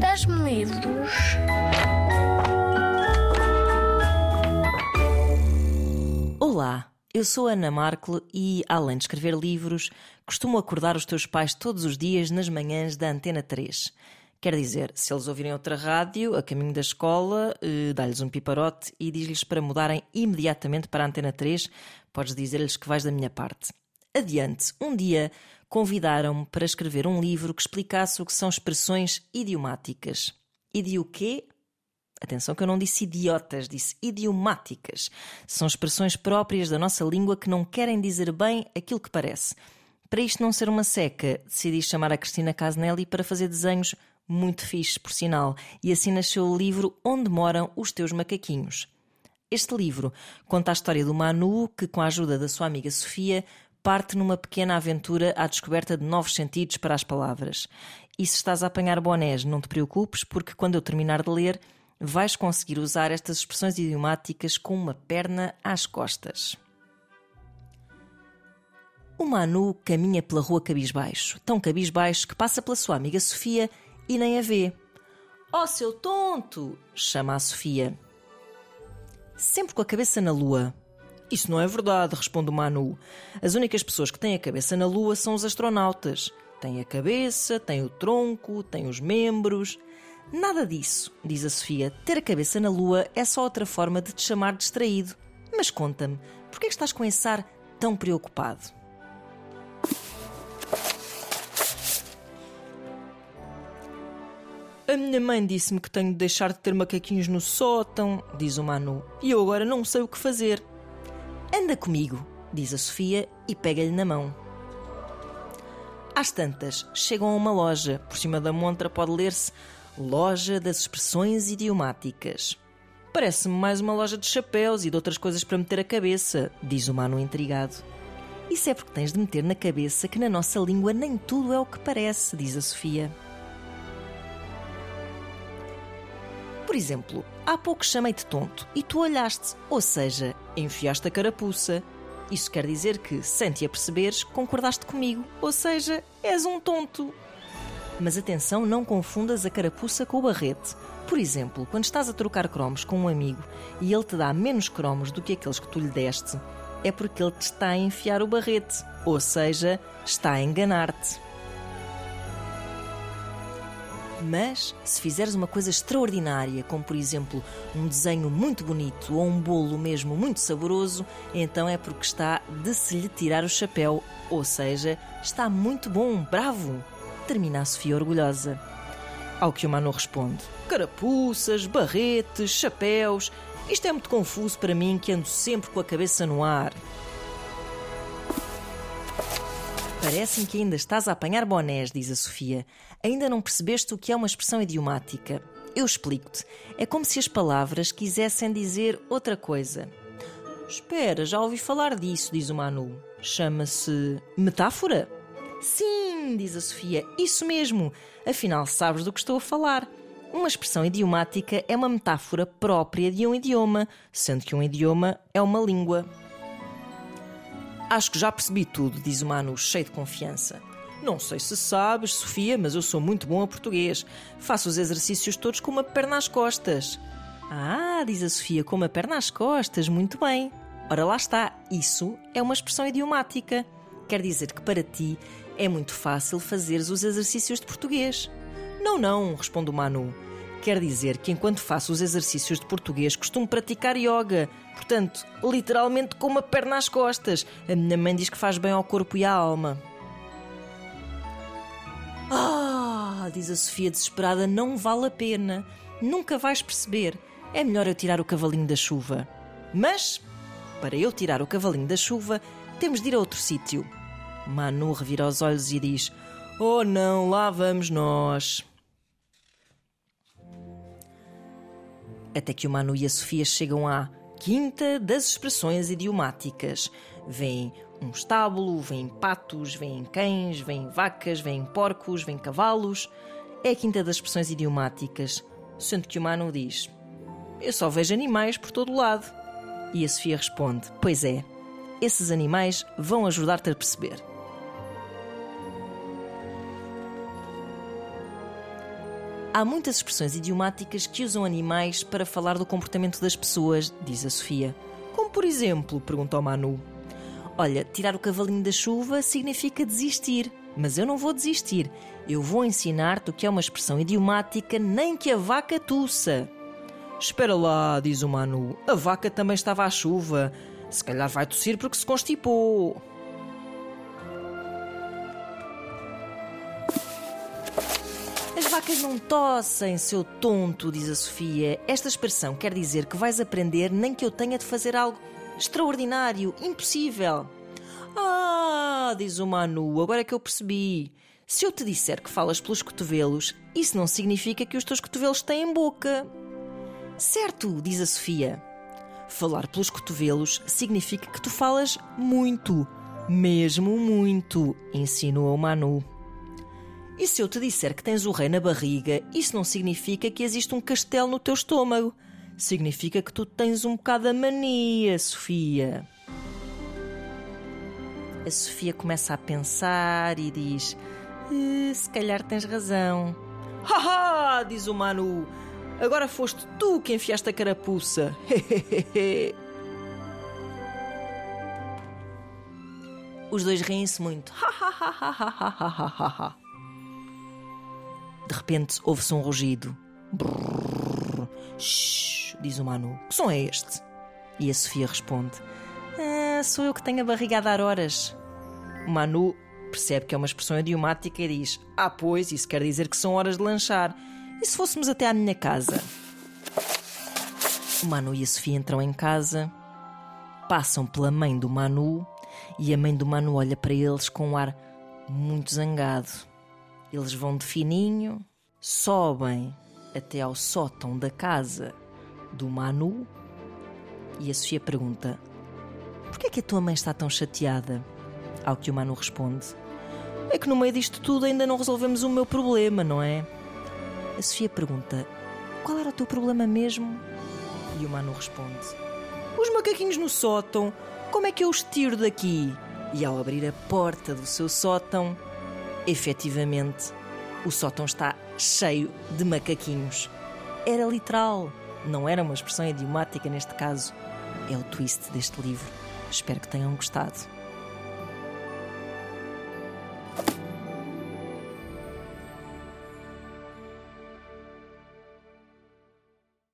Dás-me livros? Olá, eu sou Ana Markle e, além de escrever livros, costumo acordar os teus pais todos os dias nas manhãs da Antena 3. Quer dizer, se eles ouvirem outra rádio a caminho da escola, eh, dá-lhes um piparote e diz-lhes para mudarem imediatamente para a Antena 3. Podes dizer-lhes que vais da minha parte. Adiante, um dia convidaram-me para escrever um livro que explicasse o que são expressões idiomáticas. Idi o quê? Atenção que eu não disse idiotas, disse idiomáticas. São expressões próprias da nossa língua que não querem dizer bem aquilo que parece. Para isto não ser uma seca, decidi chamar a Cristina Casnelli para fazer desenhos muito fixe, por sinal, e assim nasceu o livro Onde Moram os Teus Macaquinhos. Este livro conta a história do Manu que, com a ajuda da sua amiga Sofia, parte numa pequena aventura à descoberta de novos sentidos para as palavras. E se estás a apanhar bonés, não te preocupes, porque quando eu terminar de ler, vais conseguir usar estas expressões idiomáticas com uma perna às costas. O Manu caminha pela rua cabisbaixo, tão cabisbaixo que passa pela sua amiga Sofia e nem a vê. Oh, seu tonto! chama a Sofia. Sempre com a cabeça na lua. Isso não é verdade, responde o Manu. As únicas pessoas que têm a cabeça na lua são os astronautas. Têm a cabeça, têm o tronco, têm os membros. Nada disso, diz a Sofia. Ter a cabeça na lua é só outra forma de te chamar distraído. Mas conta-me, por que estás com esse ar tão preocupado? A minha mãe disse-me que tenho de deixar de ter macaquinhos no sótão, diz o Manu, e eu agora não sei o que fazer. Anda comigo, diz a Sofia e pega-lhe na mão. Às tantas, chegam a uma loja. Por cima da montra pode ler-se Loja das Expressões Idiomáticas. Parece-me mais uma loja de chapéus e de outras coisas para meter a cabeça, diz o Manu intrigado. Isso é porque tens de meter na cabeça que na nossa língua nem tudo é o que parece, diz a Sofia. Por exemplo, há pouco chamei-te tonto e tu olhaste, ou seja, enfiaste a carapuça. Isso quer dizer que, sem te aperceberes, concordaste comigo, ou seja, és um tonto. Mas atenção, não confundas a carapuça com o barrete. Por exemplo, quando estás a trocar cromos com um amigo e ele te dá menos cromos do que aqueles que tu lhe deste, é porque ele te está a enfiar o barrete, ou seja, está a enganar-te. Mas, se fizeres uma coisa extraordinária, como por exemplo um desenho muito bonito ou um bolo mesmo muito saboroso, então é porque está de se lhe tirar o chapéu, ou seja, está muito bom, bravo! Termina a Sofia orgulhosa. Ao que o Manu responde: Carapuças, barretes, chapéus. Isto é muito confuso para mim que ando sempre com a cabeça no ar. Parece-me que ainda estás a apanhar bonés, diz a Sofia. Ainda não percebeste o que é uma expressão idiomática. Eu explico-te. É como se as palavras quisessem dizer outra coisa. Espera, já ouvi falar disso, diz o Manu. Chama-se metáfora? Sim, diz a Sofia, isso mesmo. Afinal, sabes do que estou a falar. Uma expressão idiomática é uma metáfora própria de um idioma, sendo que um idioma é uma língua. Acho que já percebi tudo, diz o Manu, cheio de confiança. Não sei se sabes, Sofia, mas eu sou muito bom a português. Faço os exercícios todos com uma perna às costas. Ah, diz a Sofia, com uma perna às costas, muito bem. Ora lá está, isso é uma expressão idiomática. Quer dizer que para ti é muito fácil fazeres os exercícios de português. Não, não, responde o Manu. Quer dizer que enquanto faço os exercícios de português costumo praticar yoga. Portanto, literalmente com uma perna às costas. A minha mãe diz que faz bem ao corpo e à alma. Ah, diz a Sofia desesperada, não vale a pena. Nunca vais perceber. É melhor eu tirar o cavalinho da chuva. Mas, para eu tirar o cavalinho da chuva, temos de ir a outro sítio. Manu revira os olhos e diz: Oh não, lá vamos nós. Até que o Manu e a Sofia chegam à Quinta das Expressões Idiomáticas. Vêm um estábulo, vêm patos, vêm cães, vêm vacas, vêm porcos, vêm cavalos. É a Quinta das Expressões Idiomáticas. Sendo que o Manu diz: Eu só vejo animais por todo o lado. E a Sofia responde: Pois é, esses animais vão ajudar-te a perceber. Há muitas expressões idiomáticas que usam animais para falar do comportamento das pessoas, diz a Sofia. Como por exemplo, pergunta o Manu. Olha, tirar o cavalinho da chuva significa desistir, mas eu não vou desistir. Eu vou ensinar-te o que é uma expressão idiomática, nem que a vaca tussa. Espera lá, diz o Manu. A vaca também estava à chuva. Se calhar vai tossir porque se constipou. Vacas não tossem, seu tonto, diz a Sofia. Esta expressão quer dizer que vais aprender nem que eu tenha de fazer algo extraordinário, impossível. Ah, diz o Manu, agora é que eu percebi. Se eu te disser que falas pelos cotovelos, isso não significa que os teus cotovelos têm boca. Certo, diz a Sofia. Falar pelos cotovelos significa que tu falas muito, mesmo muito, insinua o Manu. E se eu te disser que tens o rei na barriga, isso não significa que existe um castelo no teu estômago. Significa que tu tens um bocado a mania, Sofia. A Sofia começa a pensar e diz: eh, Se calhar tens razão. Haha! diz o Manu. Agora foste tu que enfiaste a carapuça. Os dois riem-se muito. De repente ouve-se um rugido. Brrr, shh, diz o Manu. Que som é este? E a Sofia responde: ah, Sou eu que tenho a barriga a dar horas. O Manu percebe que é uma expressão idiomática e diz: Ah, pois, isso quer dizer que são horas de lanchar. E se fôssemos até à minha casa? O Manu e a Sofia entram em casa, passam pela mãe do Manu e a mãe do Manu olha para eles com um ar muito zangado. Eles vão de fininho, sobem até ao sótão da casa do Manu e a Sofia pergunta: Por que é que a tua mãe está tão chateada? Ao que o Manu responde: É que no meio disto tudo ainda não resolvemos o meu problema, não é? A Sofia pergunta: Qual era o teu problema mesmo? E o Manu responde: Os macaquinhos no sótão, como é que eu os tiro daqui? E ao abrir a porta do seu sótão, efetivamente, o sótão está cheio de macaquinhos. Era literal, não era uma expressão idiomática neste caso. É o twist deste livro. Espero que tenham gostado.